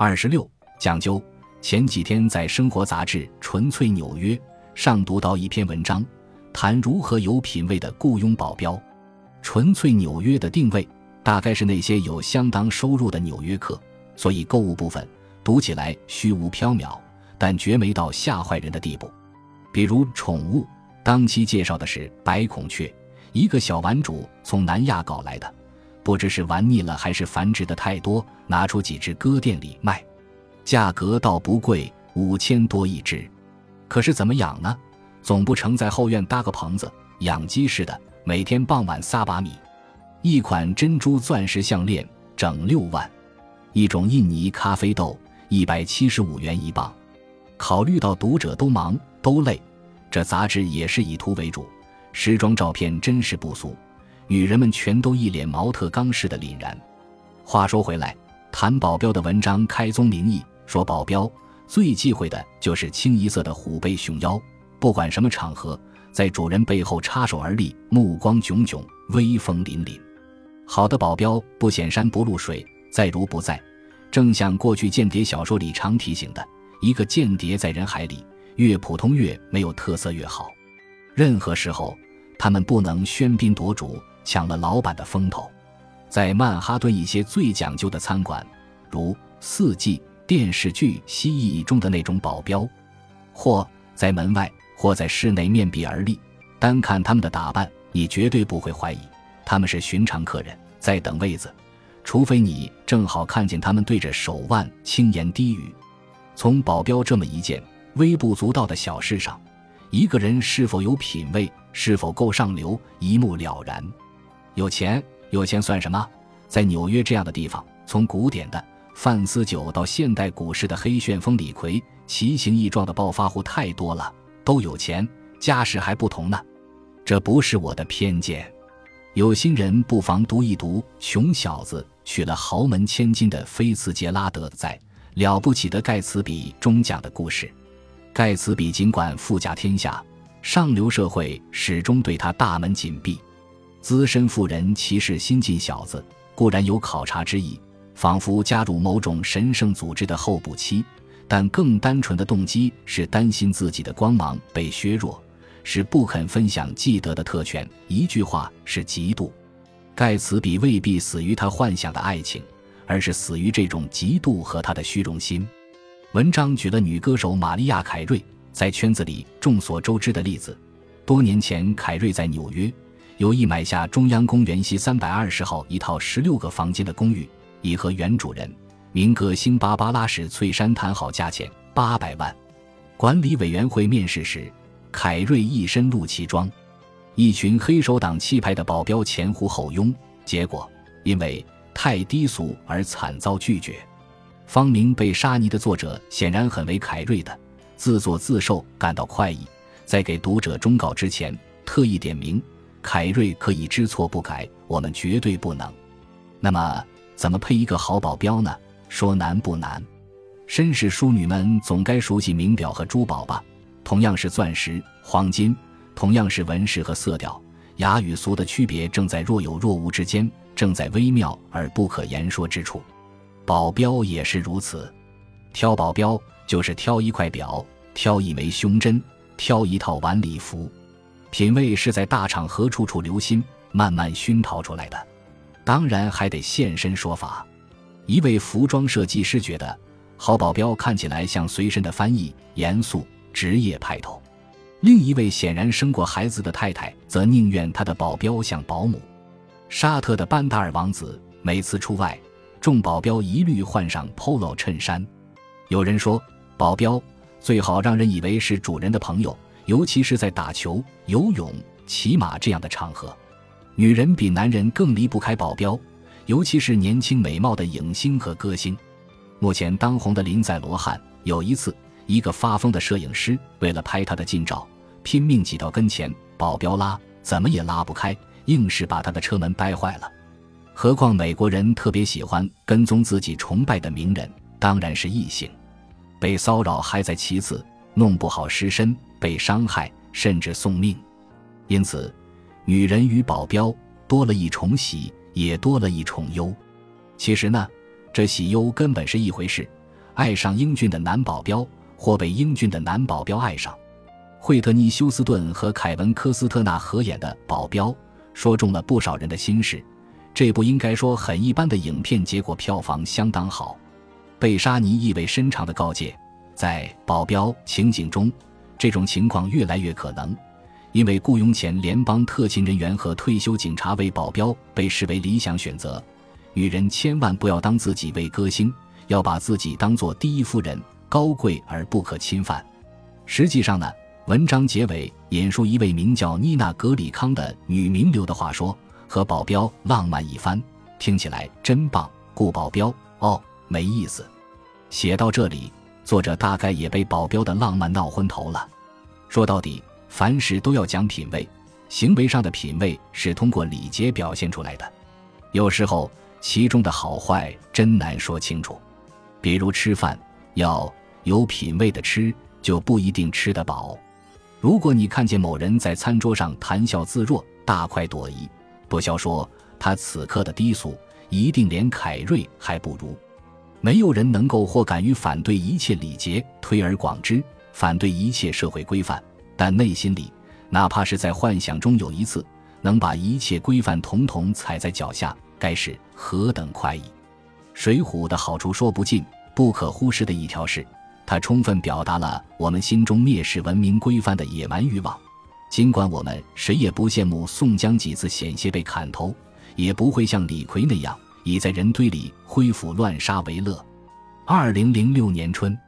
二十六讲究。前几天在《生活杂志·纯粹纽约》上读到一篇文章，谈如何有品位的雇佣保镖。纯粹纽约的定位大概是那些有相当收入的纽约客，所以购物部分读起来虚无缥缈，但绝没到吓坏人的地步。比如宠物，当期介绍的是白孔雀，一个小玩主从南亚搞来的，不知是玩腻了还是繁殖的太多，拿出几只搁店里卖。价格倒不贵，五千多一只。可是怎么养呢？总不成在后院搭个棚子养鸡似的，每天傍晚撒把米。一款珍珠钻石项链整六万，一种印尼咖啡豆一百七十五元一磅。考虑到读者都忙都累，这杂志也是以图为主，时装照片真是不俗，女人们全都一脸毛特刚似的凛然。话说回来，谈保镖的文章开宗明义。说保镖最忌讳的就是清一色的虎背熊腰，不管什么场合，在主人背后插手而立，目光炯炯，威风凛凛。好的保镖不显山不露水，在如不在。正像过去间谍小说里常提醒的，一个间谍在人海里越普通越没有特色越好。任何时候，他们不能喧宾夺主，抢了老板的风头。在曼哈顿一些最讲究的餐馆，如四季。电视剧《蜥蜴》中的那种保镖，或在门外，或在室内面壁而立。单看他们的打扮，你绝对不会怀疑他们是寻常客人，在等位子。除非你正好看见他们对着手腕轻言低语。从保镖这么一件微不足道的小事上，一个人是否有品位，是否够上流，一目了然。有钱，有钱算什么？在纽约这样的地方，从古典的。范思久到现代股市的黑旋风李逵，奇形异状的暴发户太多了，都有钱，家世还不同呢。这不是我的偏见，有心人不妨读一读穷小子娶了豪门千金的菲茨杰拉德在《了不起的盖茨比》中讲的故事。盖茨比尽管富甲天下，上流社会始终对他大门紧闭。资深富人歧视新进小子，固然有考察之意。仿佛加入某种神圣组织的候补期，但更单纯的动机是担心自己的光芒被削弱，是不肯分享既得的特权。一句话是嫉妒。盖茨比未必死于他幻想的爱情，而是死于这种嫉妒和他的虚荣心。文章举了女歌手玛丽亚·凯瑞在圈子里众所周知的例子。多年前，凯瑞在纽约有意买下中央公园西三百二十号一套十六个房间的公寓。已和原主人明歌星芭芭拉史翠珊谈好价钱八百万。管理委员会面试时，凯瑞一身露脐装，一群黑手党气派的保镖前呼后拥，结果因为太低俗而惨遭拒绝。方明被沙尼的作者显然很为凯瑞的自作自受感到快意，在给读者忠告之前特意点名：凯瑞可以知错不改，我们绝对不能。那么。怎么配一个好保镖呢？说难不难，绅士淑女们总该熟悉名表和珠宝吧？同样是钻石、黄金，同样是纹饰和色调，雅与俗的区别正在若有若无之间，正在微妙而不可言说之处。保镖也是如此，挑保镖就是挑一块表，挑一枚胸针，挑一套晚礼服。品味是在大场合处处留心，慢慢熏陶出来的。当然还得现身说法。一位服装设计师觉得好保镖看起来像随身的翻译，严肃职业派头；另一位显然生过孩子的太太则宁愿他的保镖像保姆。沙特的班达尔王子每次出外，众保镖一律换上 polo 衬衫。有人说，保镖最好让人以为是主人的朋友，尤其是在打球、游泳、骑马这样的场合。女人比男人更离不开保镖，尤其是年轻美貌的影星和歌星。目前当红的林赛·罗汉，有一次，一个发疯的摄影师为了拍他的近照，拼命挤到跟前，保镖拉怎么也拉不开，硬是把他的车门掰坏了。何况美国人特别喜欢跟踪自己崇拜的名人，当然是异性。被骚扰还在其次，弄不好失身、被伤害，甚至送命。因此。女人与保镖多了一重喜，也多了一重忧。其实呢，这喜忧根本是一回事。爱上英俊的男保镖，或被英俊的男保镖爱上。惠特尼·休斯顿和凯文·科斯特纳合演的《保镖》，说中了不少人的心事。这部应该说很一般的影片，结果票房相当好。贝沙尼意味深长的告诫：在保镖情景中，这种情况越来越可能，因为雇佣前联邦特勤人员和退休警察为保镖被视为理想选择。女人千万不要当自己为歌星，要把自己当做第一夫人，高贵而不可侵犯。实际上呢？文章结尾引述一位名叫妮娜·格里康的女名流的话说：“和保镖浪漫一番，听起来真棒。雇保镖哦，没意思。”写到这里，作者大概也被保镖的浪漫闹昏头了。说到底，凡事都要讲品味，行为上的品味是通过礼节表现出来的。有时候其中的好坏真难说清楚。比如吃饭，要有品味的吃，就不一定吃得饱。如果你看见某人在餐桌上谈笑自若、大快朵颐，不消说他此刻的低俗，一定连凯瑞还不如。没有人能够或敢于反对一切礼节，推而广之，反对一切社会规范，但内心里，哪怕是在幻想中有一次能把一切规范统统踩在脚下，该是何等快意！《水浒》的好处说不尽，不可忽视的一条是。它充分表达了我们心中蔑视文明规范的野蛮欲望，尽管我们谁也不羡慕宋江几次险些被砍头，也不会像李逵那样以在人堆里挥斧乱杀为乐。二零零六年春。